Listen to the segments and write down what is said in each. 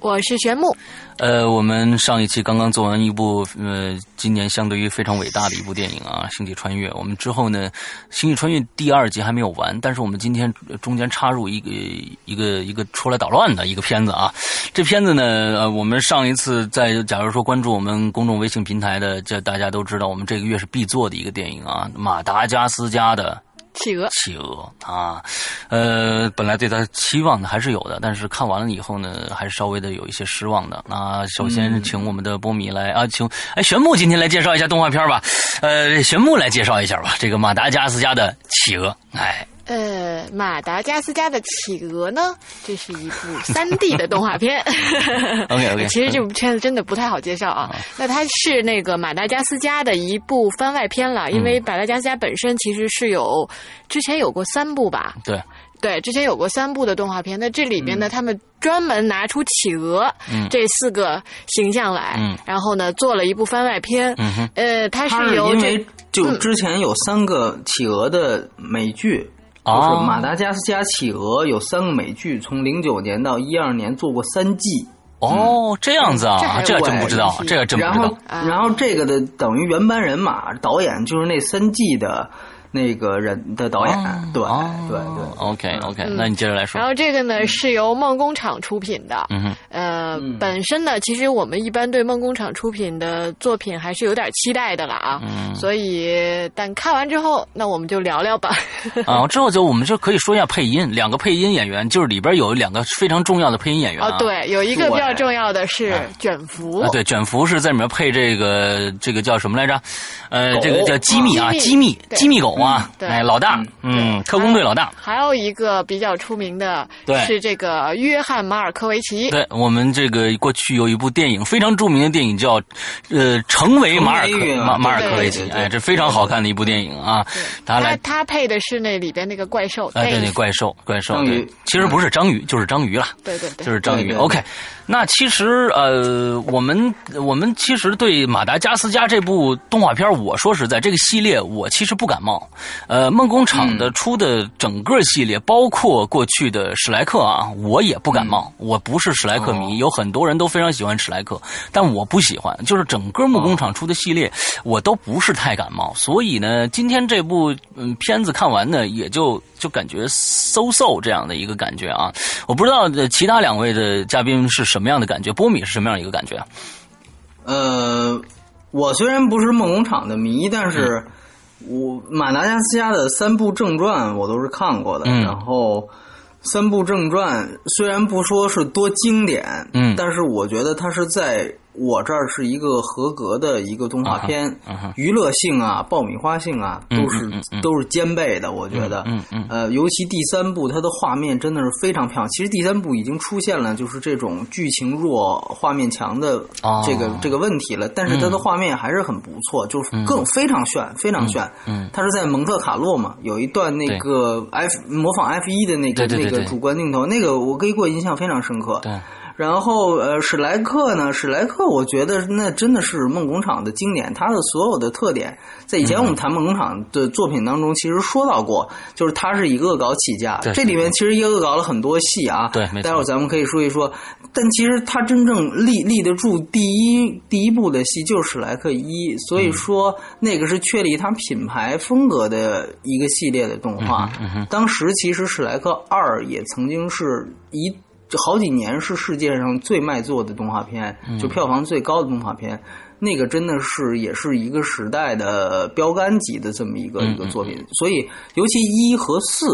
我是玄木。呃，我们上一期刚刚做完一部呃，今年相对于非常伟大的一部电影啊，《星际穿越》。我们之后呢，《星际穿越》第二集还没有完，但是我们今天中间插入一个一个一个出来捣乱的一个片子啊。这片子呢，呃，我们上一次在假如说关注我们公众微信平台的，这大家都知道，我们这个月是必做的一个电影啊，马达加斯加的。企鹅，企鹅啊，呃，本来对他期望的还是有的，但是看完了以后呢，还是稍微的有一些失望的。那首先请我们的波米来啊，请哎玄木今天来介绍一下动画片吧，呃，玄木来介绍一下吧，这个马达加斯加的企鹅，哎。呃，马达加斯加的企鹅呢？这是一部三 D 的动画片。OK OK。其实这部片子真的不太好介绍啊。那它是那个马达加斯加的一部番外篇了，因为马达加斯加本身其实是有之前有过三部吧？对对，之前有过三部的动画片。那这里边呢，他们专门拿出企鹅这四个形象来，然后呢做了一部番外篇。呃，它是由因为就之前有三个企鹅的美剧。就是《马达加斯加企鹅》有三个美剧，从零九年到一二年做过三季。哦，这样子啊，这真不知道，这个真不知道。然后，然后这个的等于原班人马，导演就是那三季的。那个人的导演，对对对，OK OK，那你接着来说。然后这个呢是由梦工厂出品的，呃，本身呢其实我们一般对梦工厂出品的作品还是有点期待的了啊，所以但看完之后，那我们就聊聊吧。啊，之后就我们就可以说一下配音，两个配音演员，就是里边有两个非常重要的配音演员啊，对，有一个比较重要的是卷福，对，卷福是在里面配这个这个叫什么来着？呃，这个叫机密啊，机密机密狗。哇，哎，老大，嗯，特工队老大。还有一个比较出名的，是这个约翰马尔科维奇。对我们这个过去有一部电影非常著名的电影叫呃，成为马尔科马马尔科维奇，哎，这非常好看的一部电影啊。他来，他配的是那里边那个怪兽，哎，对，那怪兽，怪兽，对，其实不是章鱼，就是章鱼了，对对对，就是章鱼。OK。那其实呃，我们我们其实对马达加斯加这部动画片，我说实在，这个系列我其实不感冒。呃，梦工厂的出的整个系列，包括过去的史莱克啊，我也不感冒。我不是史莱克迷，有很多人都非常喜欢史莱克，但我不喜欢。就是整个梦工厂出的系列，我都不是太感冒。所以呢，今天这部嗯片子看完呢，也就就感觉 so so 这样的一个感觉啊。我不知道其他两位的嘉宾是什。什么样的感觉？波米是什么样一个感觉？呃，我虽然不是梦工厂的迷，但是我马达加斯加的三部正传我都是看过的。然后三部正传虽然不说是多经典，嗯，但是我觉得它是在。我这儿是一个合格的一个动画片，娱乐性啊、爆米花性啊，都是都是兼备的。我觉得，呃，尤其第三部，它的画面真的是非常漂亮。其实第三部已经出现了，就是这种剧情弱、画面强的这个这个问题了。但是它的画面还是很不错，就是更非常炫，非常炫。它是在蒙特卡洛嘛，有一段那个 F 模仿 F 一的那个那个主观镜头，那个我给我印象非常深刻。然后，呃，史莱克呢？史莱克，我觉得那真的是梦工厂的经典。它的所有的特点，在以前我们谈梦工厂的作品当中，其实说到过，就是它是以恶搞起家。这里面其实也恶搞了很多戏啊。对，待会儿咱们可以说一说。但其实它真正立立得住第一第一部的戏就是史莱克一，所以说那个是确立它品牌风格的一个系列的动画。当时其实史莱克二也曾经是一。就好几年是世界上最卖座的动画片，就票房最高的动画片，那个真的是也是一个时代的标杆级的这么一个一个作品。所以，尤其一和四，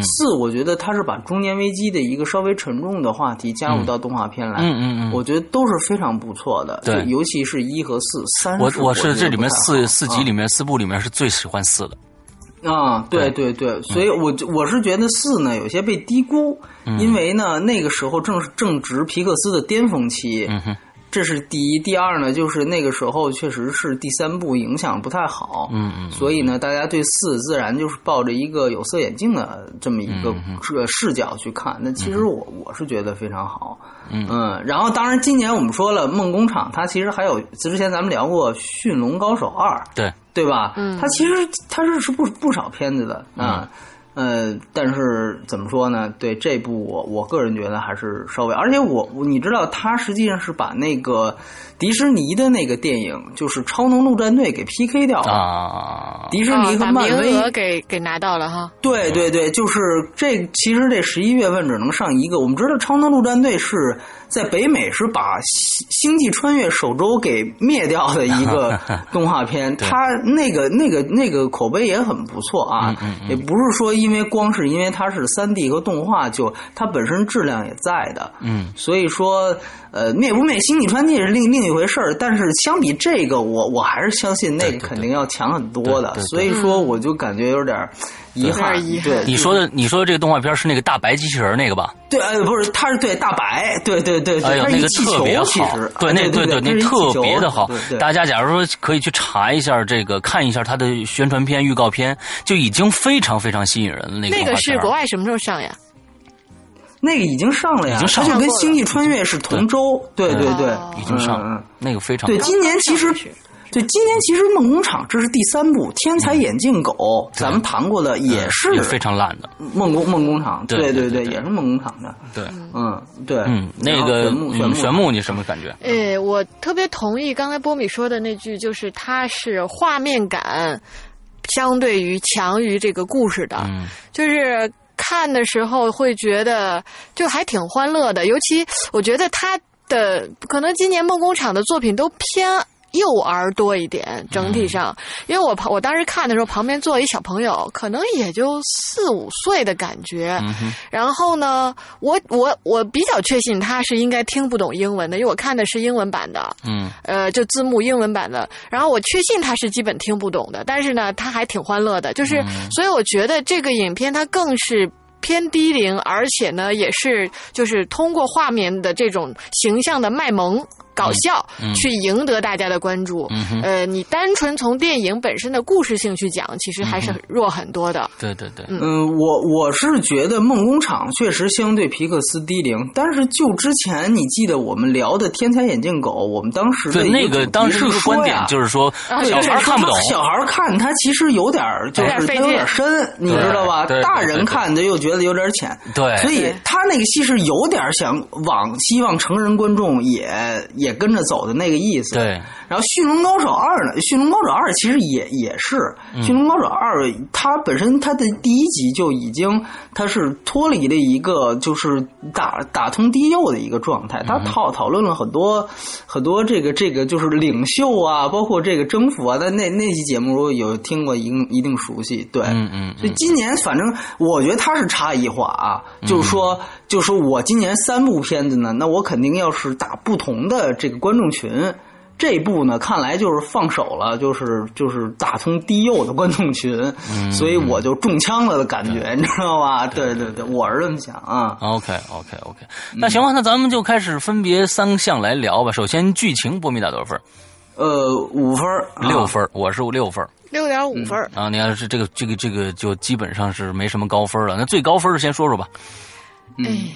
四我觉得它是把中年危机的一个稍微沉重的话题加入到动画片来，嗯嗯嗯，我觉得都是非常不错的。对，尤其是一和四，三我我是这里面四四集里面四部里面是最喜欢四的。啊，对对。对，所以我我是觉得四呢有些被低估，因为呢那个时候正是正值皮克斯的巅峰期，这是第一，第二呢，就是那个时候确实是第三部影响不太好，嗯嗯，所以呢，大家对四自然就是抱着一个有色眼镜的这么一个这视角去看。那其实我我是觉得非常好，嗯，然后当然今年我们说了梦工厂，它其实还有之前咱们聊过《驯龙高手二》，对对吧？嗯，他其实他是是不不少片子的啊。呃，但是怎么说呢？对这部我我个人觉得还是稍微，而且我你知道，他实际上是把那个迪士尼的那个电影，就是《超能陆战队》给 PK 掉了啊。迪士尼和漫威给给拿到了哈。对对对，就是这，其实这十一月份只能上一个。我们知道，《超能陆战队》是在北美是把《星星际穿越》首周给灭掉的一个 动画片，它那个那个那个口碑也很不错啊，也不是说。因为光是因为它是三 D 和动画，就它本身质量也在的，嗯，所以说，呃，灭不灭星际穿越是另另一回事儿。但是相比这个，我我还是相信那个肯定要强很多的。所以说，我就感觉有点遗憾。对，你说的你说的这个动画片是那个大白机器人那个吧？对，呃，不是，它是对大白，对对对，哎呦，那个特别好，对，那对对，那特别的好。大家假如说可以去查一下这个，看一下它的宣传片、预告片，就已经非常非常吸引。那那个是国外什么时候上呀？那个已经上了呀，已经上就跟《星际穿越》是同周。对对对，已经上了。那个非常对。今年其实，对今年其实梦工厂这是第三部《天才眼镜狗》，咱们谈过的也是非常烂的梦工梦工厂。对对对，也是梦工厂的。对，嗯对，嗯那个玄木，你什么感觉？哎，我特别同意刚才波米说的那句，就是它是画面感。相对于强于这个故事的，就是看的时候会觉得就还挺欢乐的，尤其我觉得他的可能今年梦工厂的作品都偏。幼儿多一点，整体上，因为我旁我当时看的时候，旁边坐一小朋友，可能也就四五岁的感觉。然后呢，我我我比较确信他是应该听不懂英文的，因为我看的是英文版的。嗯，呃，就字幕英文版的。然后我确信他是基本听不懂的，但是呢，他还挺欢乐的。就是，所以我觉得这个影片它更是偏低龄，而且呢，也是就是通过画面的这种形象的卖萌。搞笑去赢得大家的关注，呃，你单纯从电影本身的故事性去讲，其实还是弱很多的。对对对，嗯，我我是觉得梦工厂确实相对皮克斯低龄，但是就之前你记得我们聊的《天才眼镜狗》，我们当时对那个当时的观点就是说，小孩看不懂，小孩看他其实有点就是他有点深，你知道吧？大人看的又觉得有点浅，对，所以他那个戏是有点想往希望成人观众也。也跟着走的那个意思。对，然后《驯龙高手二》呢，《驯龙高手二》其实也也是《驯龙高手二》，它本身它的第一集就已经它是脱离了一个就是打打通低幼的一个状态，它讨讨论了很多很多这个这个就是领袖啊，包括这个征服啊。但那那期节目如果有听过，一定一定熟悉。对，嗯嗯。所以今年反正我觉得它是差异化啊，就是说，就是说我今年三部片子呢，那我肯定要是打不同的。这个观众群，这部呢，看来就是放手了，就是就是打通低幼的观众群，所以我就中枪了的感觉，你知道吧？对对对，我是这么想啊。OK OK OK，那行吧，那咱们就开始分别三项来聊吧。首先，剧情，波米打多少分？呃，五分，六分，我是六分，六点五分啊。你要是这个这个这个，就基本上是没什么高分了。那最高分先说说吧。嗯。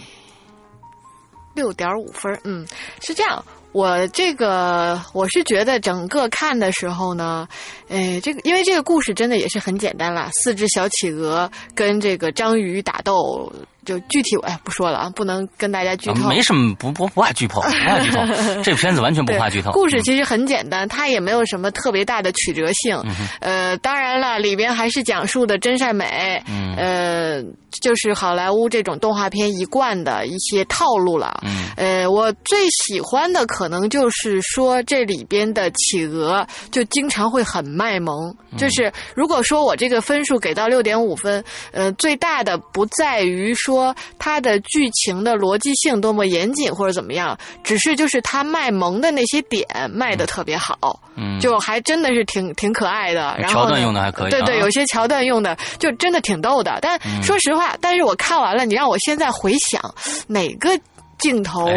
六点五分，嗯，是这样。我这个我是觉得整个看的时候呢，哎，这个因为这个故事真的也是很简单啦，四只小企鹅跟这个章鱼打斗。就具体哎不说了啊，不能跟大家剧透。没什么，不不不怕剧透，不怕剧透。这片子完全不怕剧透。故事其实很简单，它也没有什么特别大的曲折性。呃，当然了，里边还是讲述的真善美。呃，就是好莱坞这种动画片一贯的一些套路了。呃，我最喜欢的可能就是说这里边的企鹅就经常会很卖萌。就是如果说我这个分数给到六点五分，呃，最大的不在于说。说它的剧情的逻辑性多么严谨或者怎么样，只是就是他卖萌的那些点卖的特别好，嗯，就还真的是挺挺可爱的。然后桥段用的还可以，对对，有些桥段用的就真的挺逗的。但说实话，但是我看完了，你让我现在回想哪个镜头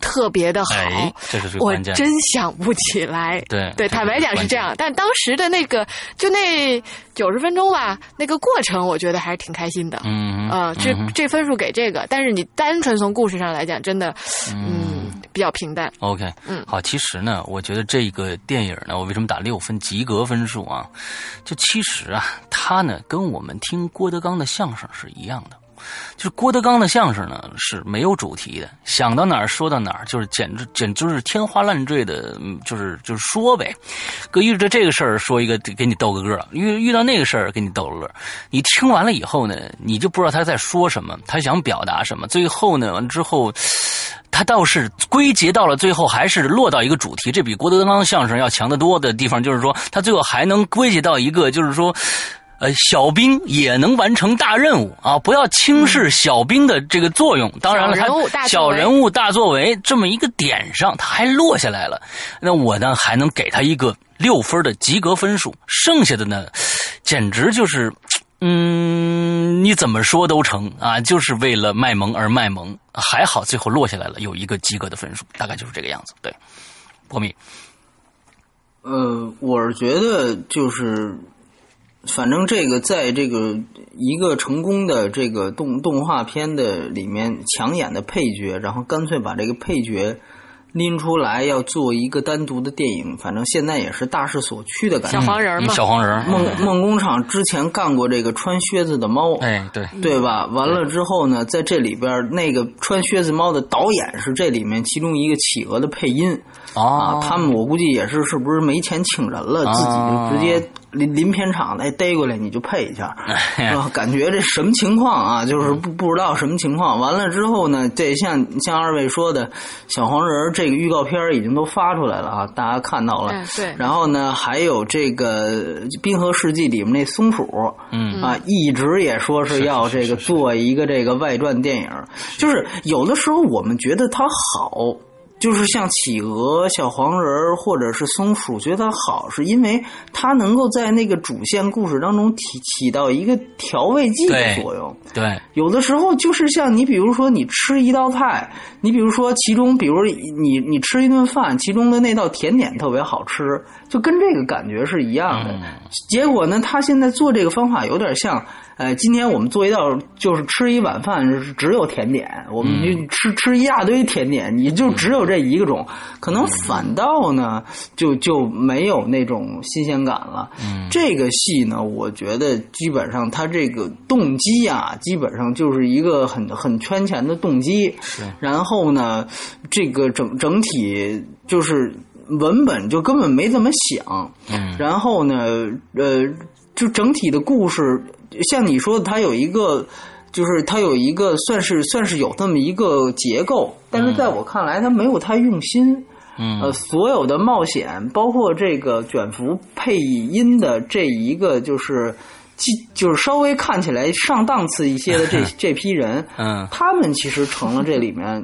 特别的好，这是我真想不起来。对对，坦白讲是这样，但当时的那个就那九十分钟吧，那个过程我觉得还是挺开心的。嗯啊，这这分数给这个，但是你单纯从故事上来讲，真的嗯比较平淡。OK，嗯，好，其实呢，我觉得这个电影呢，我为什么打六分及格分数啊？就其实啊，它呢跟我们听郭德纲的相声是一样的。就是郭德纲的相声呢是没有主题的，想到哪儿说到哪儿，就是简直简直是天花乱坠的，就是就是说呗。搁遇着这个事儿说一个给你逗个乐，遇遇到那个事儿给你逗个乐。你听完了以后呢，你就不知道他在说什么，他想表达什么。最后呢，完之后，他倒是归结到了最后，还是落到一个主题。这比郭德纲相声要强得多的地方，就是说他最后还能归结到一个，就是说。呃，小兵也能完成大任务啊！不要轻视小兵的这个作用。当然了，他小人物大作为这么一个点上，他还落下来了。那我呢，还能给他一个六分的及格分数。剩下的呢，简直就是，嗯，你怎么说都成啊！就是为了卖萌而卖萌。还好最后落下来了，有一个及格的分数，大概就是这个样子。对，波米。呃，我是觉得就是。反正这个在这个一个成功的这个动动画片的里面抢眼的配角，然后干脆把这个配角拎出来要做一个单独的电影，反正现在也是大势所趋的感觉。小黄人嘛，小黄人。梦梦工厂之前干过这个穿靴子的猫，哎，对，对吧？完了之后呢，在这里边那个穿靴子猫的导演是这里面其中一个企鹅的配音啊，他们我估计也是是不是没钱请人了，自己就直接。临临片场的逮过来你就配一下，感觉这什么情况啊？就是不不知道什么情况。完了之后呢，这像像二位说的，小黄人这个预告片已经都发出来了啊，大家看到了。对。然后呢，还有这个《冰河世纪》里面那松鼠，嗯啊，一直也说是要这个做一个这个外传电影。就是有的时候我们觉得它好。就是像企鹅、小黄人或者是松鼠，觉得它好，是因为它能够在那个主线故事当中起起到一个调味剂的作用。对，有的时候就是像你，比如说你吃一道菜，你比如说其中，比如你你吃一顿饭，其中的那道甜点特别好吃，就跟这个感觉是一样的。结果呢，他现在做这个方法有点像。哎，今天我们做一道，就是吃一碗饭，只有甜点，我们就吃吃一大堆甜点，你就只有这一个种，可能反倒呢，就就没有那种新鲜感了。嗯这个戏呢，我觉得基本上它这个动机啊，基本上就是一个很很圈钱的动机。然后呢，这个整整体就是文本就根本没怎么想。嗯然后呢，呃，就整体的故事。像你说的，它有一个，就是它有一个算是算是有这么一个结构，但是在我看来，它没有太用心。嗯，呃，所有的冒险，包括这个卷福配音的这一个，就是就是稍微看起来上档次一些的这 这批人，嗯，他们其实成了这里面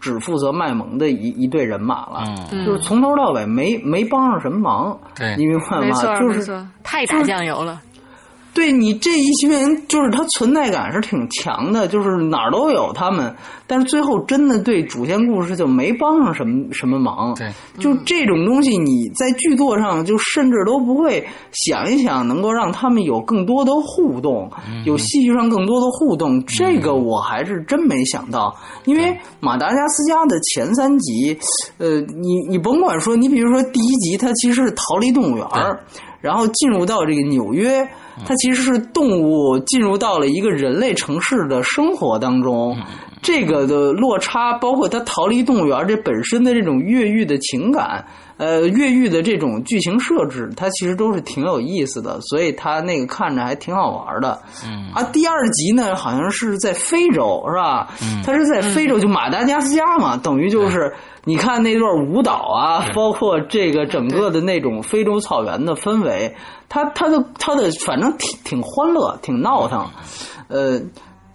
只负责卖萌的一一队人马了。嗯，就是从头到尾没没帮上什么忙。对，你明白吗？就是太打酱油了。对你这一群人，就是他存在感是挺强的，就是哪儿都有他们，但是最后真的对主线故事就没帮上什么什么忙。对，就这种东西，你在剧作上就甚至都不会想一想，能够让他们有更多的互动，有戏剧上更多的互动。这个我还是真没想到，因为马达加斯加的前三集，呃，你你甭管说，你比如说第一集，它其实是逃离动物园然后进入到这个纽约。它其实是动物进入到了一个人类城市的生活当中，这个的落差，包括他逃离动物园这本身的这种越狱的情感，呃，越狱的这种剧情设置，它其实都是挺有意思的，所以它那个看着还挺好玩的。嗯啊，第二集呢，好像是在非洲，是吧？嗯，它是在非洲，就马达加斯加嘛，等于就是你看那段舞蹈啊，包括这个整个的那种非洲草原的氛围。他他的他的反正挺挺欢乐，挺闹腾。呃，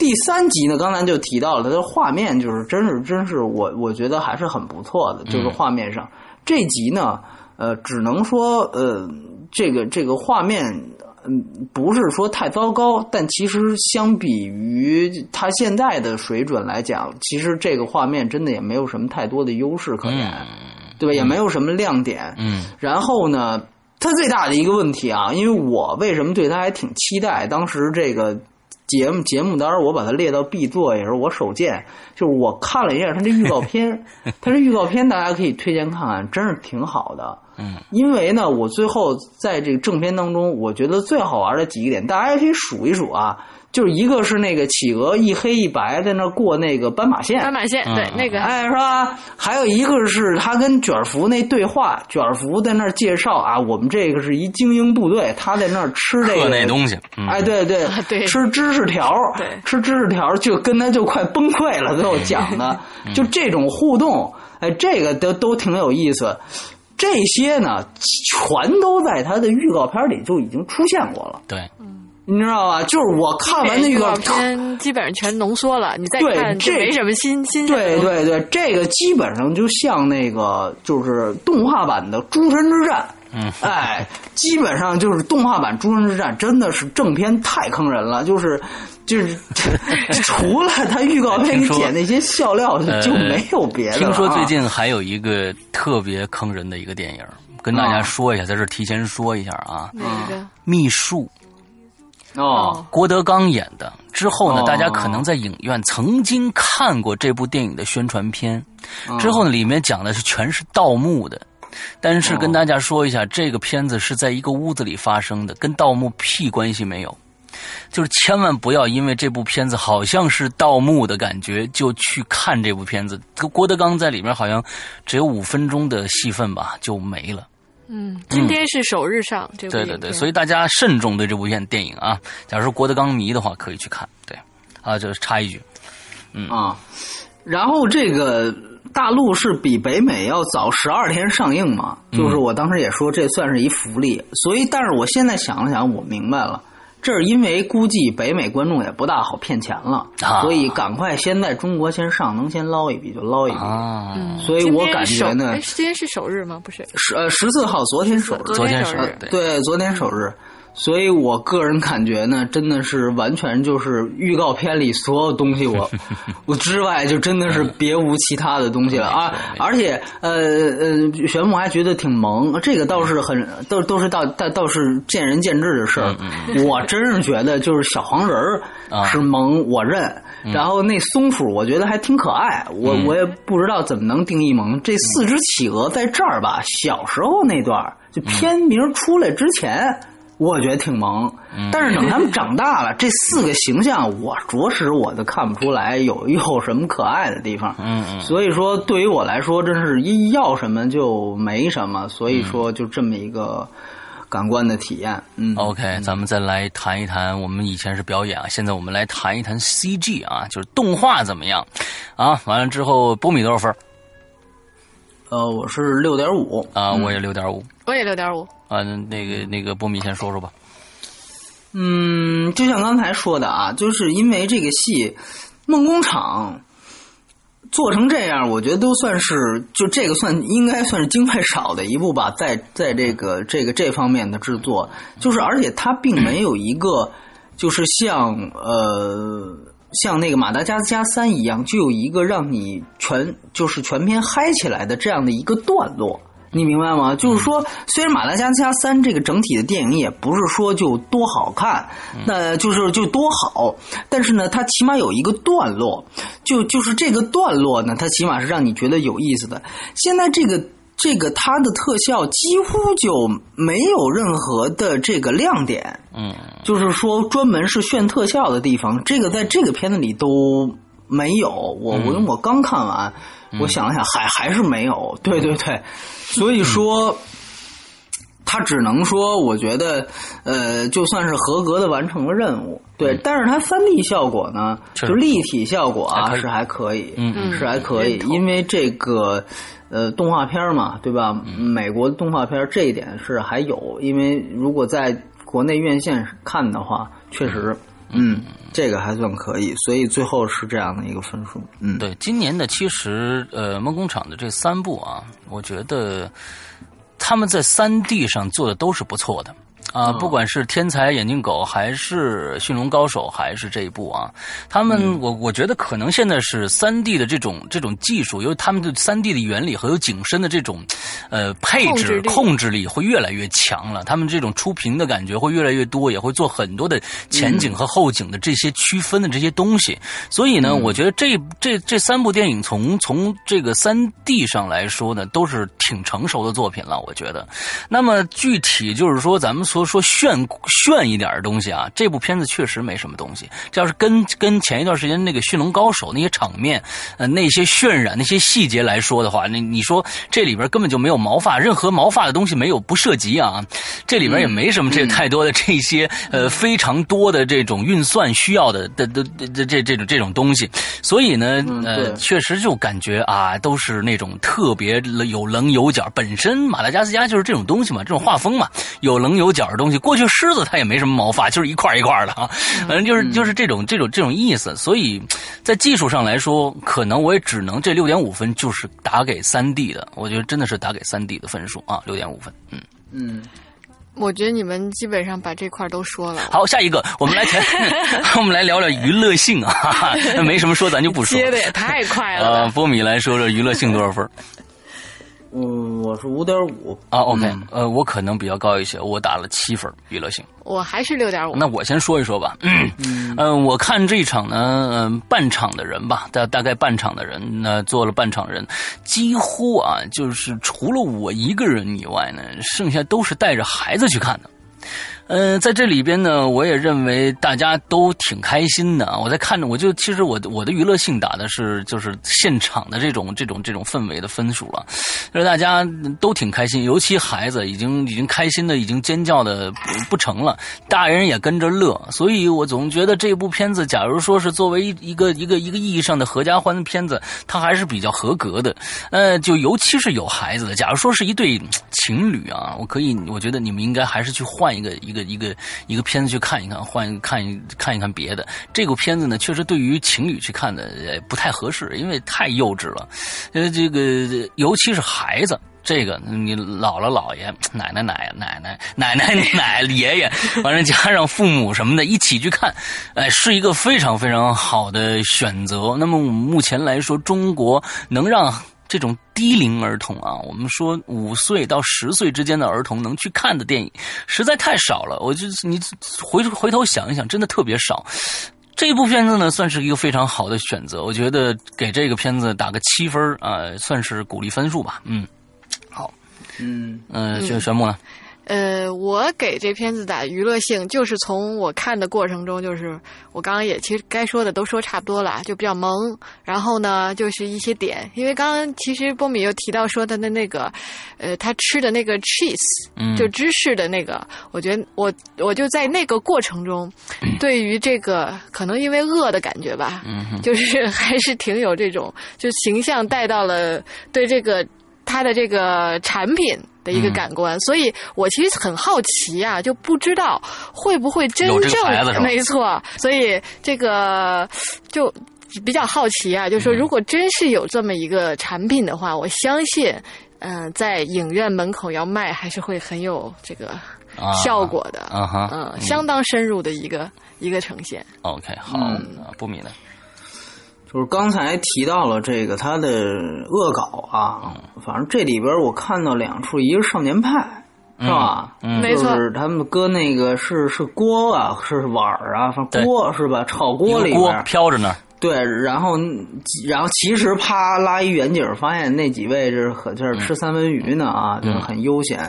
第三集呢，刚才就提到了，它的画面就是真是真是我我觉得还是很不错的，就是画面上。这集呢，呃，只能说呃，这个这个画面嗯，不是说太糟糕，但其实相比于它现在的水准来讲，其实这个画面真的也没有什么太多的优势可言，对吧？也没有什么亮点。嗯。然后呢，它最大的一个问题啊，因为我为什么对它还挺期待？当时这个节目节目单我把它列到必做也是我首见，就是我看了一下它这预告片，它这预告片大家可以推荐看看，真是挺好的。嗯，因为呢，我最后在这个正片当中，我觉得最好玩的几个点，大家也可以数一数啊。就是一个是那个企鹅一黑一白在那过那个斑马线，斑马线对那个。哎是吧？还有一个是他跟卷福那对话，卷福在那介绍啊，我们这个是一精英部队，他在那吃这个那东西，哎对对 对，吃芝士条，吃芝士条就跟他就快崩溃了，最后讲的。就这种互动，哎，这个都都挺有意思。这些呢，全都在他的预告片里就已经出现过了。对，你知道吧？就是我看完那个预告片，基本上全浓缩了。你再看，这没什么新新。对对对，这个基本上就像那个就是动画版的《诸神之战》。嗯，哎，基本上就是动画版《诸神之战》，真的是正片太坑人了，就是。就是除了他预告片里剪那些笑料，就没有别的。听说最近还有一个特别坑人的一个电影，跟大家说一下，在这提前说一下啊。哪个？秘术。哦，郭德纲演的。之后呢，大家可能在影院曾经看过这部电影的宣传片。之后呢，里面讲的是全是盗墓的，但是跟大家说一下，这个片子是在一个屋子里发生的，跟盗墓屁关系没有。就是千万不要因为这部片子好像是盗墓的感觉就去看这部片子。郭德纲在里面好像只有五分钟的戏份吧，就没了。嗯，今天是首日上这部对对对，所以大家慎重对这部片电影啊。假如说郭德纲迷的话，可以去看。对，啊，就是插一句，嗯啊，然后这个大陆是比北美要早十二天上映嘛？就是我当时也说这算是一福利。所以，但是我现在想了想，我明白了。这是因为估计北美观众也不大好骗钱了，所以赶快先在中国先上，能先捞一笔就捞一笔。啊，所以我感觉呢，今天是首日吗？不是，十呃十四号，昨天首日，昨天首日，对，昨天首日。所以我个人感觉呢，真的是完全就是预告片里所有东西，我 我之外就真的是别无其他的东西了啊！而且呃呃，玄牧还觉得挺萌，这个倒是很都都是倒倒倒是见仁见智的事儿。我真是觉得就是小黄人儿是萌，我认。然后那松鼠我觉得还挺可爱，我我也不知道怎么能定义萌。这四只企鹅在这儿吧，小时候那段就片名出来之前。我觉得挺萌，但是等他们长大了，这四个形象我着实我都看不出来有 有什么可爱的地方。嗯嗯，所以说对于我来说，真是一要什么就没什么，所以说就这么一个感官的体验。嗯，OK，咱们再来谈一谈，我们以前是表演啊，现在我们来谈一谈 CG 啊，就是动画怎么样啊？完了之后，波米多少分？呃，我是六点五啊，我也六点五，我也六点五。啊，那个那个波米先说说吧。嗯，就像刚才说的啊，就是因为这个戏梦工厂做成这样，我觉得都算是就这个算应该算是经费少的一部吧，在在这个这个这方面的制作，就是而且它并没有一个就是像呃像那个马达加斯加三一样，就有一个让你全就是全篇嗨起来的这样的一个段落。你明白吗？就是说，虽然《马达加斯加三》这个整体的电影也不是说就多好看，那就是就多好，但是呢，它起码有一个段落，就就是这个段落呢，它起码是让你觉得有意思的。现在这个这个它的特效几乎就没有任何的这个亮点，嗯，就是说专门是炫特效的地方，这个在这个片子里都没有。我我我刚看完。我想了想，还还是没有，对对对，所以说，他只能说，我觉得，呃，就算是合格的完成了任务，对，但是它三 D 效果呢，就立体效果啊，是还可以，嗯，是还可以，因为这个，呃，动画片嘛，对吧？美国的动画片这一点是还有，因为如果在国内院线看的话，确实。嗯，这个还算可以，所以最后是这样的一个分数。嗯，对，今年的其实呃梦工厂的这三部啊，我觉得他们在三 D 上做的都是不错的，啊，不管是天才眼镜狗，还是驯龙高手，还是这一部啊，他们我我觉得可能现在是三 D 的这种这种技术，因为他们的三 D 的原理和有景深的这种呃配置控制力会越来越强了，他们这种出屏的感觉会越来越多，也会做很多的前景和后景的这些区分的这些东西。所以呢，我觉得这这这三部电影从从这个三 D 上来说呢，都是挺成熟的作品了。我觉得，那么具体就是说咱们所。说炫炫一点的东西啊，这部片子确实没什么东西。这要是跟跟前一段时间那个《驯龙高手》那些场面，呃，那些渲染、那些细节来说的话，那你说这里边根本就没有毛发，任何毛发的东西没有不涉及啊。这里边也没什么这太多的这些呃非常多的这种运算需要的的的这这这种这种东西。所以呢，呃，确实就感觉啊，都是那种特别有棱有角。本身马达加斯加就是这种东西嘛，这种画风嘛，有棱有角。东西过去，狮子它也没什么毛发，就是一块一块的啊，反正就是就是这种这种这种意思。所以在技术上来说，可能我也只能这六点五分就是打给三 D 的。我觉得真的是打给三 D 的分数啊，六点五分。嗯嗯，我觉得你们基本上把这块都说了。好，下一个我们来谈，我们来聊聊娱乐性啊，没什么说，咱就不说。接的也太快了。波米来说说娱乐性多少分？嗯，我是五点五啊。OK，呃，我可能比较高一些，我打了七分娱乐性。我还是六点五。那我先说一说吧。嗯，嗯，我看这一场呢，嗯，半场的人吧，大大概半场的人，那做了半场人，几乎啊，就是除了我一个人以外呢，剩下都是带着孩子去看的。嗯，在这里边呢，我也认为大家都挺开心的！我在看着，我就其实我我的娱乐性打的是就是现场的这种这种这种氛围的分数了，就是大家都挺开心，尤其孩子已经已经开心的已经尖叫的不不成了，大人也跟着乐，所以我总觉得这部片子，假如说是作为一一个一个一个意义上的合家欢的片子，它还是比较合格的。呃，就尤其是有孩子的，假如说是一对情侣啊，我可以，我觉得你们应该还是去换一个一一个。一个一个片子去看一看，换看一看一看别的。这部片子呢，确实对于情侣去看的不太合适，因为太幼稚了。呃，这个尤其是孩子，这个你姥姥姥爷、奶奶奶奶奶奶奶奶爷爷，完了加上父母什么的一起去看，哎，是一个非常非常好的选择。那么我们目前来说，中国能让。这种低龄儿童啊，我们说五岁到十岁之间的儿童能去看的电影，实在太少了。我就你回回头想一想，真的特别少。这部片子呢，算是一个非常好的选择。我觉得给这个片子打个七分啊，算是鼓励分数吧。嗯，好，嗯嗯，这个玄木呢？呃，我给这片子打娱乐性，就是从我看的过程中，就是我刚刚也其实该说的都说差不多了，就比较萌。然后呢，就是一些点，因为刚刚其实波米又提到说他的那个，呃，他吃的那个 cheese，就芝士的那个，我觉得我我就在那个过程中，对于这个可能因为饿的感觉吧，就是还是挺有这种，就形象带到了对这个他的这个产品。的一个感官，所以我其实很好奇啊，就不知道会不会真正 没错，所以这个就比较好奇啊，就说如果真是有这么一个产品的话，我相信，嗯，在影院门口要卖，还是会很有这个效果的，嗯，相当深入的一个一个呈现。OK，好，不米呢？就是刚才提到了这个他的恶搞啊，反正这里边我看到两处，一个少年派是吧？没错，就是他们搁那个是是锅啊，是碗啊，锅是吧？炒锅里边飘着呢。对，然后，然后其实啪拉一远景，发现那几位是可就是吃三文鱼呢啊，就是很悠闲，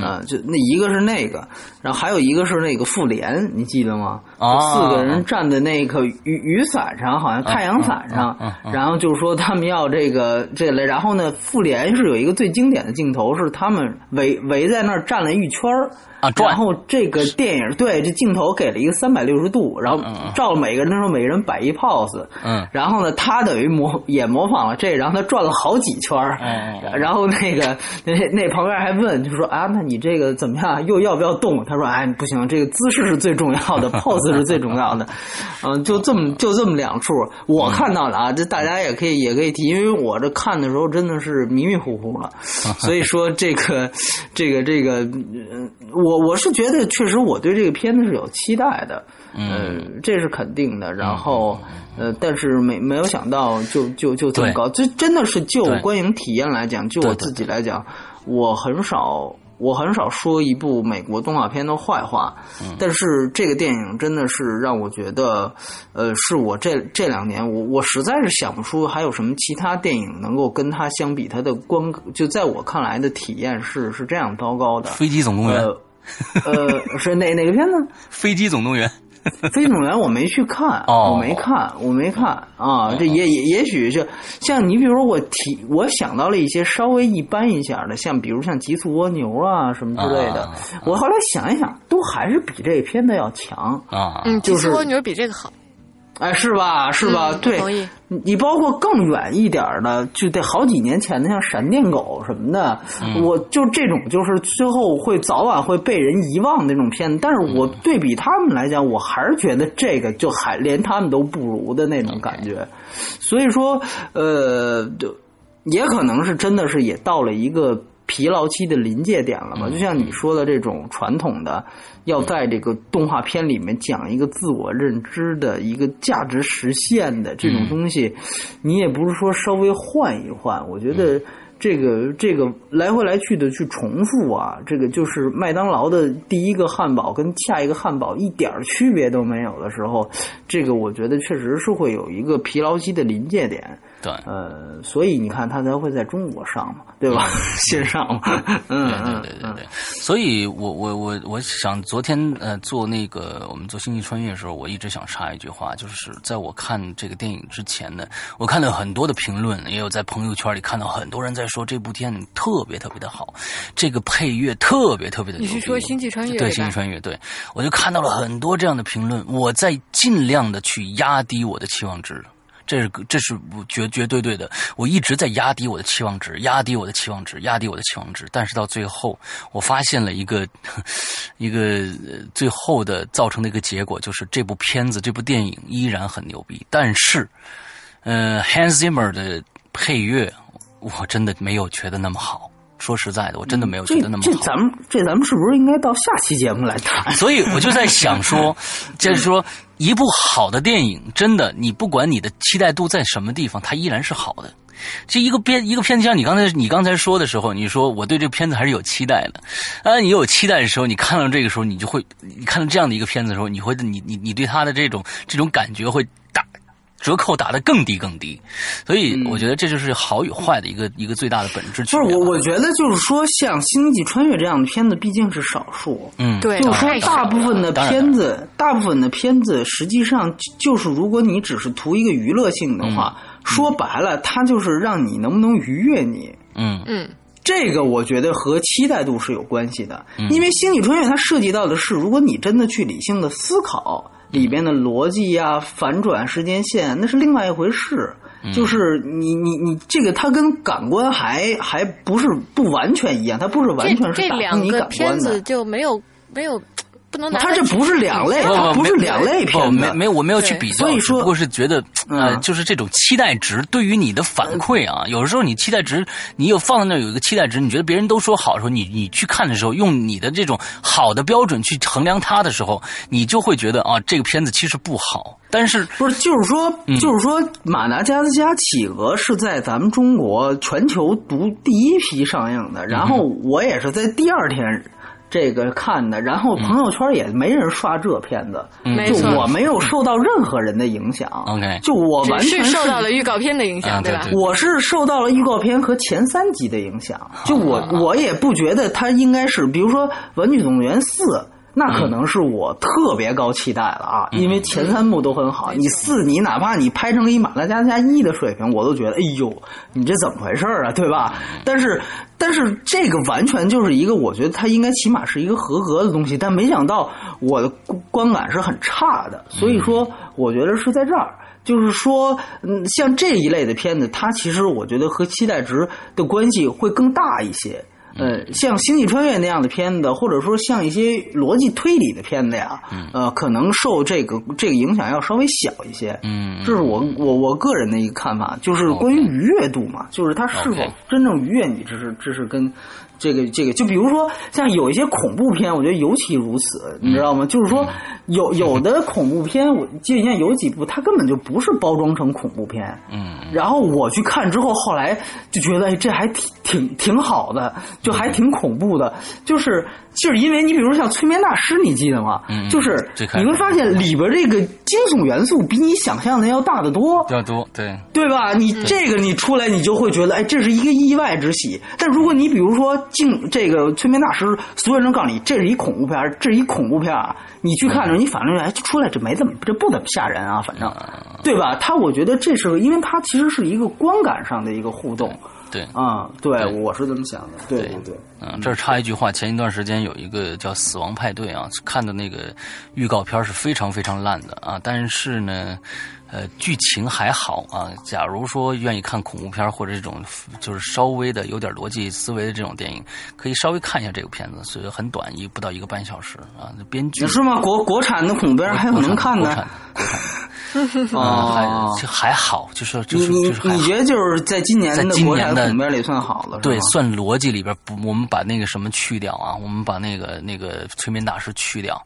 啊，就那一个是那个，然后还有一个是那个复联，你记得吗？四个人站在那个雨雨伞上，好像太阳伞上，然后就说他们要这个这类，然后呢，复联是有一个最经典的镜头，是他们围围在那儿站了一圈儿。啊，然后这个电影对这镜头给了一个三百六十度，然后照每个人的时候，每个人摆一 pose，嗯，然后呢，他等于模也模仿了这，然后他转了好几圈儿，然后那个那那旁边还问，就说啊，那你这个怎么样？又要不要动？他说，哎，不行，这个姿势是最重要的，pose 是最重要的，嗯，就这么就这么两处，我看到了啊，这大家也可以也可以提，因为我这看的时候真的是迷迷糊糊了，所以说这个这个这个，我我是觉得确实我对这个片子是有期待的。嗯，这是肯定的。然后，呃，但是没没有想到，就就就这么高。这真的是就观影体验来讲，就我自己来讲，我很少我很少说一部美国动画片的坏话。但是这个电影真的是让我觉得，呃，是我这这两年我我实在是想不出还有什么其他电影能够跟它相比。它的观就在我看来的体验是是这样糟糕的。飞机总动员，呃，是哪哪个片子？飞机总动员。飞总员我没去看，我没看，我没看啊。这也也也许就像你，比如说我提，我想到了一些稍微一般一下的，像比如像极速蜗牛啊什么之类的。我后来想一想，都还是比这片子要强啊。嗯，极速蜗牛比这个好。哎，是吧？是吧？对，你包括更远一点的，就得好几年前的，像闪电狗什么的，我就这种，就是最后会早晚会被人遗忘那种片子。但是我对比他们来讲，我还是觉得这个就还连他们都不如的那种感觉。所以说，呃，就也可能是真的是也到了一个。疲劳期的临界点了嘛？就像你说的这种传统的，要在这个动画片里面讲一个自我认知的一个价值实现的这种东西，你也不是说稍微换一换。我觉得这个这个来回来去的去重复啊，这个就是麦当劳的第一个汉堡跟下一个汉堡一点区别都没有的时候，这个我觉得确实是会有一个疲劳期的临界点。对，呃，所以你看，他才会在中国上嘛，对吧？线上嘛，嗯嗯对对对。所以我我我我想，昨天呃做那个我们做星际穿越的时候，我一直想插一句话，就是在我看这个电影之前呢，我看到很多的评论，也有在朋友圈里看到很多人在说这部电影特别特别的好，这个配乐特别特别的。你是说星际穿越？对，星际穿越，对我就看到了很多这样的评论，我在尽量的去压低我的期望值。这是这是绝绝对对的，我一直在压低我的期望值，压低我的期望值，压低我的期望值。但是到最后，我发现了一个 一个最后的造成的一个结果，就是这部片子这部电影依然很牛逼。但是，呃，Hans Zimmer 的配乐，我真的没有觉得那么好。说实在的，我真的没有觉得那么好。这咱们这咱们是不是应该到下期节目来谈？所以我就在想说，就是说，一部好的电影，真的，你不管你的期待度在什么地方，它依然是好的。这一个片一个片子，像你刚才你刚才说的时候，你说我对这片子还是有期待的。啊，你有期待的时候，你看到这个时候，你就会你看到这样的一个片子的时候，你会你你你对他的这种这种感觉会大。折扣打得更低更低，所以我觉得这就是好与坏的一个一个最大的本质区别。不是我，我觉得就是说，像《星际穿越》这样的片子毕竟是少数。嗯，对，就是说大部分的片子，大部分的片子实际上就是如果你只是图一个娱乐性的话，说白了，它就是让你能不能愉悦你。嗯嗯，这个我觉得和期待度是有关系的，因为《星际穿越》它涉及到的是，如果你真的去理性的思考。里边的逻辑呀，反转时间线那是另外一回事。就是你你你这个，它跟感官还还不是不完全一样，它不是完全是打动你感官的。片子就没有没有。不能拿它这不是两类，不是两类片，没没我没有去比较，所以说不过是觉得呃，就是这种期待值对于你的反馈啊，有的时候你期待值，你有放在那有一个期待值，你觉得别人都说好的时候，你你去看的时候，用你的这种好的标准去衡量它的时候，你就会觉得啊，这个片子其实不好。但是不是就是说就是说，马达加斯加企鹅是在咱们中国全球独第一批上映的，然后我也是在第二天。这个看的，然后朋友圈也没人刷这片子，就我没有受到任何人的影响。OK，就我完全是受到了预告片的影响，对吧？我是受到了预告片和前三集的影响。就我我也不觉得它应该是，比如说《玩具总动员四》，那可能是我特别高期待了啊，因为前三部都很好。你四，你哪怕你拍成一马达加斯加一的水平，我都觉得，哎呦，你这怎么回事啊，对吧？但是，但是这个完全就是一个，我觉得它应该起码是一个合格的东西，但没想到我的观感是很差的，所以说，我觉得是在这儿，就是说，嗯，像这一类的片子，它其实我觉得和期待值的关系会更大一些。呃，像《星际穿越》那样的片子，或者说像一些逻辑推理的片子呀，呃，可能受这个这个影响要稍微小一些。嗯，这是我我我个人的一个看法，就是关于愉悦度嘛，就是它是否真正愉悦你，这是这是跟。这个这个，就比如说像有一些恐怖片，我觉得尤其如此，你知道吗？就是说有有的恐怖片，我记得有几部，它根本就不是包装成恐怖片。嗯。然后我去看之后，后来就觉得这还挺挺挺好的，就还挺恐怖的。就是就是因为你比如说像《催眠大师》，你记得吗？嗯。就是你会发现里边这个惊悚元素比你想象的要大得多。要多，对。对吧？你这个你出来，你就会觉得，哎，这是一个意外之喜。但如果你比如说。进这个催眠大师，所有人都告诉你这是一恐怖片，这是一恐怖片啊！你去看的时候，你反正哎出来这没怎么，这不怎么吓人啊，反正，对吧？他我觉得这是，因为他其实是一个观感上的一个互动，对啊，对，我是这么想的，对对对。嗯，这儿插一句话，前一段时间有一个叫《死亡派对》啊，看的那个预告片是非常非常烂的啊，但是呢。呃，剧情还好啊。假如说愿意看恐怖片或者这种就是稍微的有点逻辑思维的这种电影，可以稍微看一下这个片子，所以很短，一不到一个半小时啊。编剧是吗？国国产的恐怖片还有能看的？国产 啊，还还好，就是就是就是你觉得就是在今年的国产恐怖片里算好了？对，算逻辑里边不，我们把那个什么去掉啊，我们把那个那个催眠大师去掉，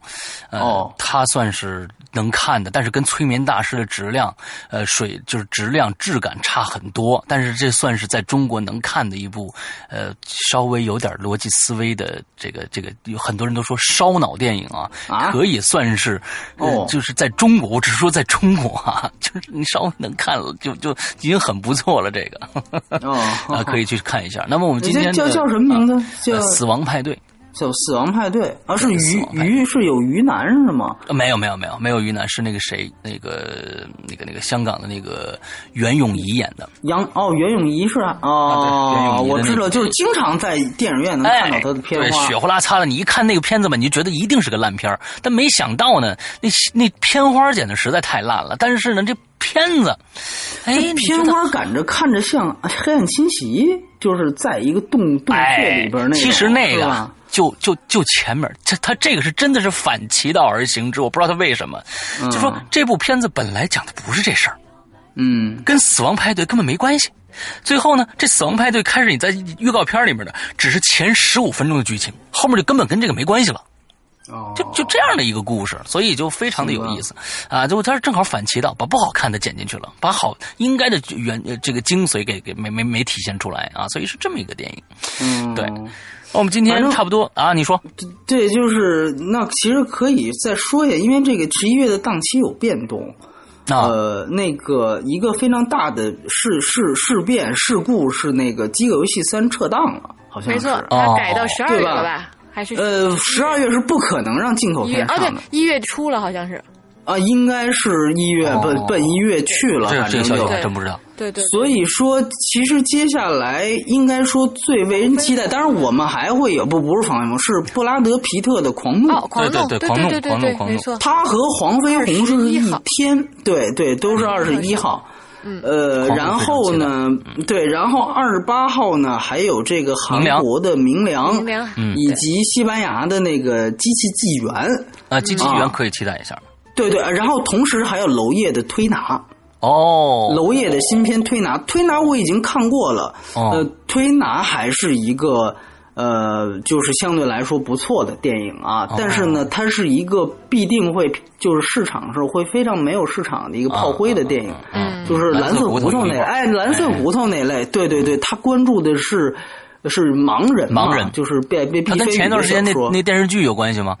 哦，他算是能看的，但是跟催眠大师的质量，呃，水就是质量质感差很多，但是这算是在中国能看的一部，呃，稍微有点逻辑思维的这个这个，有很多人都说烧脑电影啊，可以算是哦，就是在中国。我只是说，在中国啊，就是你稍微能看了，就就已经很不错了。这个 啊，可以去看一下。那么我们今天叫叫什么名字？叫《死亡派对》。叫死亡派对啊，是鱼鱼是有于南是吗？没有没有没有没有于南，是那个谁，那个那个那个香港的那个袁咏仪演的。杨哦，袁咏仪是啊，哦，我知道，就是经常在电影院能看到他的片花，血呼啦擦的。你一看那个片子吧，你就觉得一定是个烂片但没想到呢，那那片花剪的实在太烂了。但是呢，这片子，哎，片花赶着看着像《黑暗侵袭》，就是在一个洞洞穴里边那个，其实那个。就就就前面，他他这个是真的是反其道而行之，我不知道他为什么。就说这部片子本来讲的不是这事儿，嗯，跟死亡派对根本没关系。最后呢，这死亡派对开始你在预告片里面的只是前十五分钟的剧情，后面就根本跟这个没关系了。哦，就就这样的一个故事，所以就非常的有意思啊！就他正好反其道，把不好看的剪进去了，把好应该的原这个精髓给给没没没体现出来啊！所以是这么一个电影，嗯，对。我们今天差不多啊，你说，对，就是那其实可以再说一下，因为这个十一月的档期有变动，呃，那个一个非常大的事事事变事故是那个《饥饿游戏三》撤档了，好像没错，它改到十二月了吧？还是呃，十二月是不可能让进口片上的，一月初了，好像是。啊，应该是一月奔奔一月去了，这这消息我还真不知道。对对。所以说，其实接下来应该说最为人期待，当然我们还会有不不是防卫是布拉德皮特的狂怒，狂怒，对对对，狂怒狂怒狂怒，他和黄飞鸿是一天，对对，都是二十一号。呃，然后呢，对，然后二十八号呢，还有这个韩国的明良，以及西班牙的那个机器纪元啊，机器纪元可以期待一下。对对，然后同时还有娄烨的推拿哦，娄烨的新片推拿，推拿我已经看过了，呃，推拿还是一个呃，就是相对来说不错的电影啊，但是呢，它是一个必定会就是市场上会非常没有市场的一个炮灰的电影，嗯，就是蓝色胡同那哎，蓝色胡同那类，对对对，他关注的是是盲人，盲人就是被被他跟前一段时间那那电视剧有关系吗？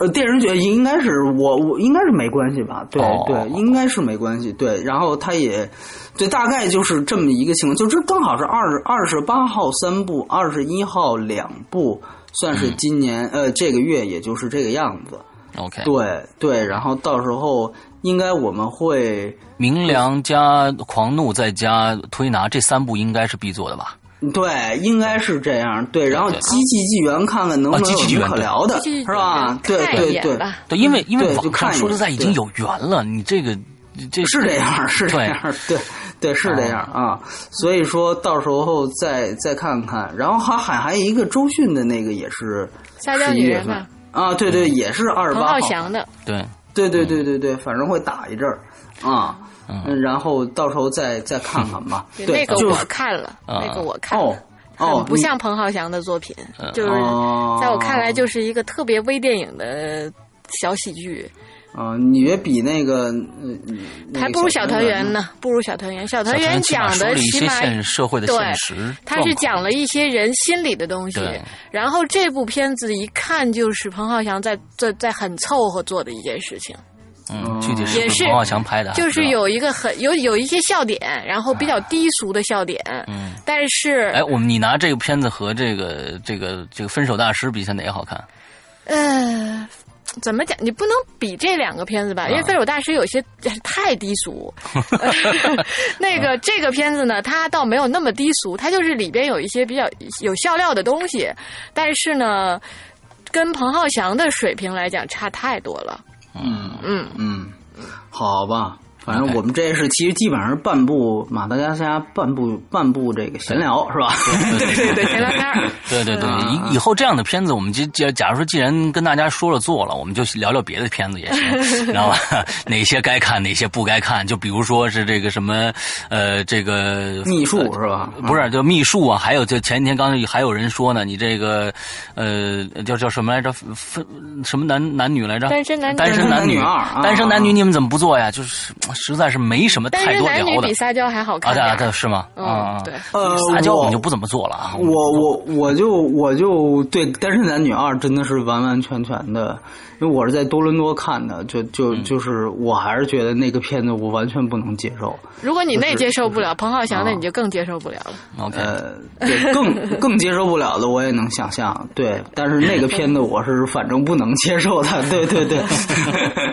呃，电视剧应该是我我应该是没关系吧？对对，应该是没关系。对，然后他也，对，大概就是这么一个情况，就这刚好是二二十八号三部，二十一号两部，算是今年呃这个月也就是这个样子。OK，对对，然后到时候应该我们会明良加狂怒再加推拿这三部应该是必做的吧？对，应该是这样。对，然后机器纪元看看能不能有什么可聊的，是吧？对对对对，因为因为网上说实在已经有缘了，你这个这是这样，是这样，对对是这样啊。所以说到时候再再看看，然后还还还有一个周迅的那个也是十一月份啊，对对，也是二十八号翔的，对对对对对对，反正会打一阵儿啊。嗯，然后到时候再再看看吧。那个我看了，那个我看了，很不像彭浩翔的作品，就是在我看来就是一个特别微电影的小喜剧。啊，你也比那个还不如小团圆呢？不如小团圆。小团圆讲的起码社会的现实，他是讲了一些人心里的东西。然后这部片子一看就是彭浩翔在在在很凑合做的一件事情。嗯，具体是彭浩翔拍的，就是有一个很有有一些笑点，然后比较低俗的笑点。嗯，但是哎，我们你拿这个片子和这个这个这个分手大师比，下哪个好看？呃，怎么讲？你不能比这两个片子吧？因为分手大师有些太低俗。那个这个片子呢，它倒没有那么低俗，它就是里边有一些比较有笑料的东西，但是呢，跟彭浩翔的水平来讲差太多了。嗯嗯嗯，好吧，反正我们这是其实基本上是半部马达加斯加半部半部这个闲聊是吧？对对对，闲聊。对对对，以以后这样的片子，我们就既假如说既然跟大家说了做了，我们就聊聊别的片子也行，知道吧？哪些该看，哪些不该看？就比如说是这个什么呃，这个秘术是吧？不是，就秘术啊，还有就前几天刚才还有人说呢，你这个呃叫叫什么来着？分什么男男女来着？单身男单身男女二，单身男女你们怎么不做呀？就是实在是没什么太多聊的。男女比撒娇还好看啊？对，是吗？嗯，对，呃撒娇我们就不怎么做了啊。我我我就我。就对《单身男女二》真的是完完全全的，因为我是在多伦多看的，就就就是我还是觉得那个片子我完全不能接受。如果你那接受不了，彭浩翔那你就更接受不了了。OK，对，更更接受不了的我也能想象。对，但是那个片子我是反正不能接受的。对对对。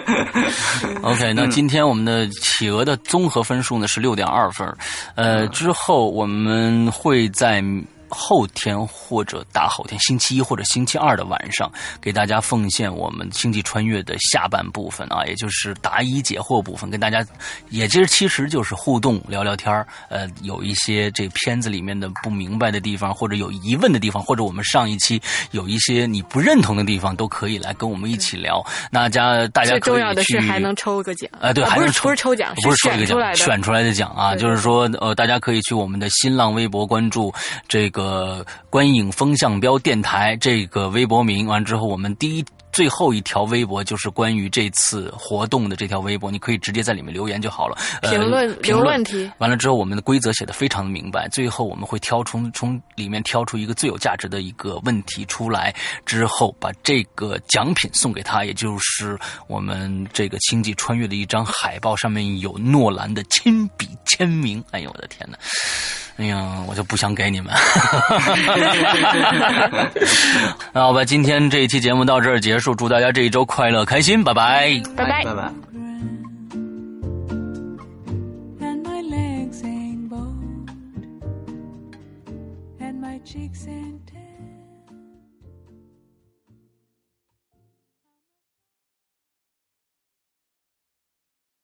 OK，那今天我们的企鹅的综合分数呢是六点二分，呃，之后我们会在。后天或者大后天，星期一或者星期二的晚上，给大家奉献我们《星际穿越》的下半部分啊，也就是答疑解惑部分，跟大家，也其实其实就是互动聊聊天呃，有一些这片子里面的不明白的地方，或者有疑问的地方，或者我们上一期有一些你不认同的地方，都可以来跟我们一起聊。大家大家最重要的是还能抽个奖，呃，对，还是不是抽奖，不是抽一个奖，选出来的奖啊，就是说呃，大家可以去我们的新浪微博关注这个。个观影风向标电台这个微博名完之后，我们第一最后一条微博就是关于这次活动的这条微博，你可以直接在里面留言就好了。评论评论题完了之后，我们的规则写的非常的明白。最后我们会挑从从里面挑出一个最有价值的一个问题出来，之后把这个奖品送给他，也就是我们这个星际穿越的一张海报，上面有诺兰的亲笔签名。哎呦我的天哪！哎呀，我就不想给你们。那 好吧，今天这一期节目到这儿结束，祝大家这一周快乐开心，拜拜，拜拜，拜拜。cheeks and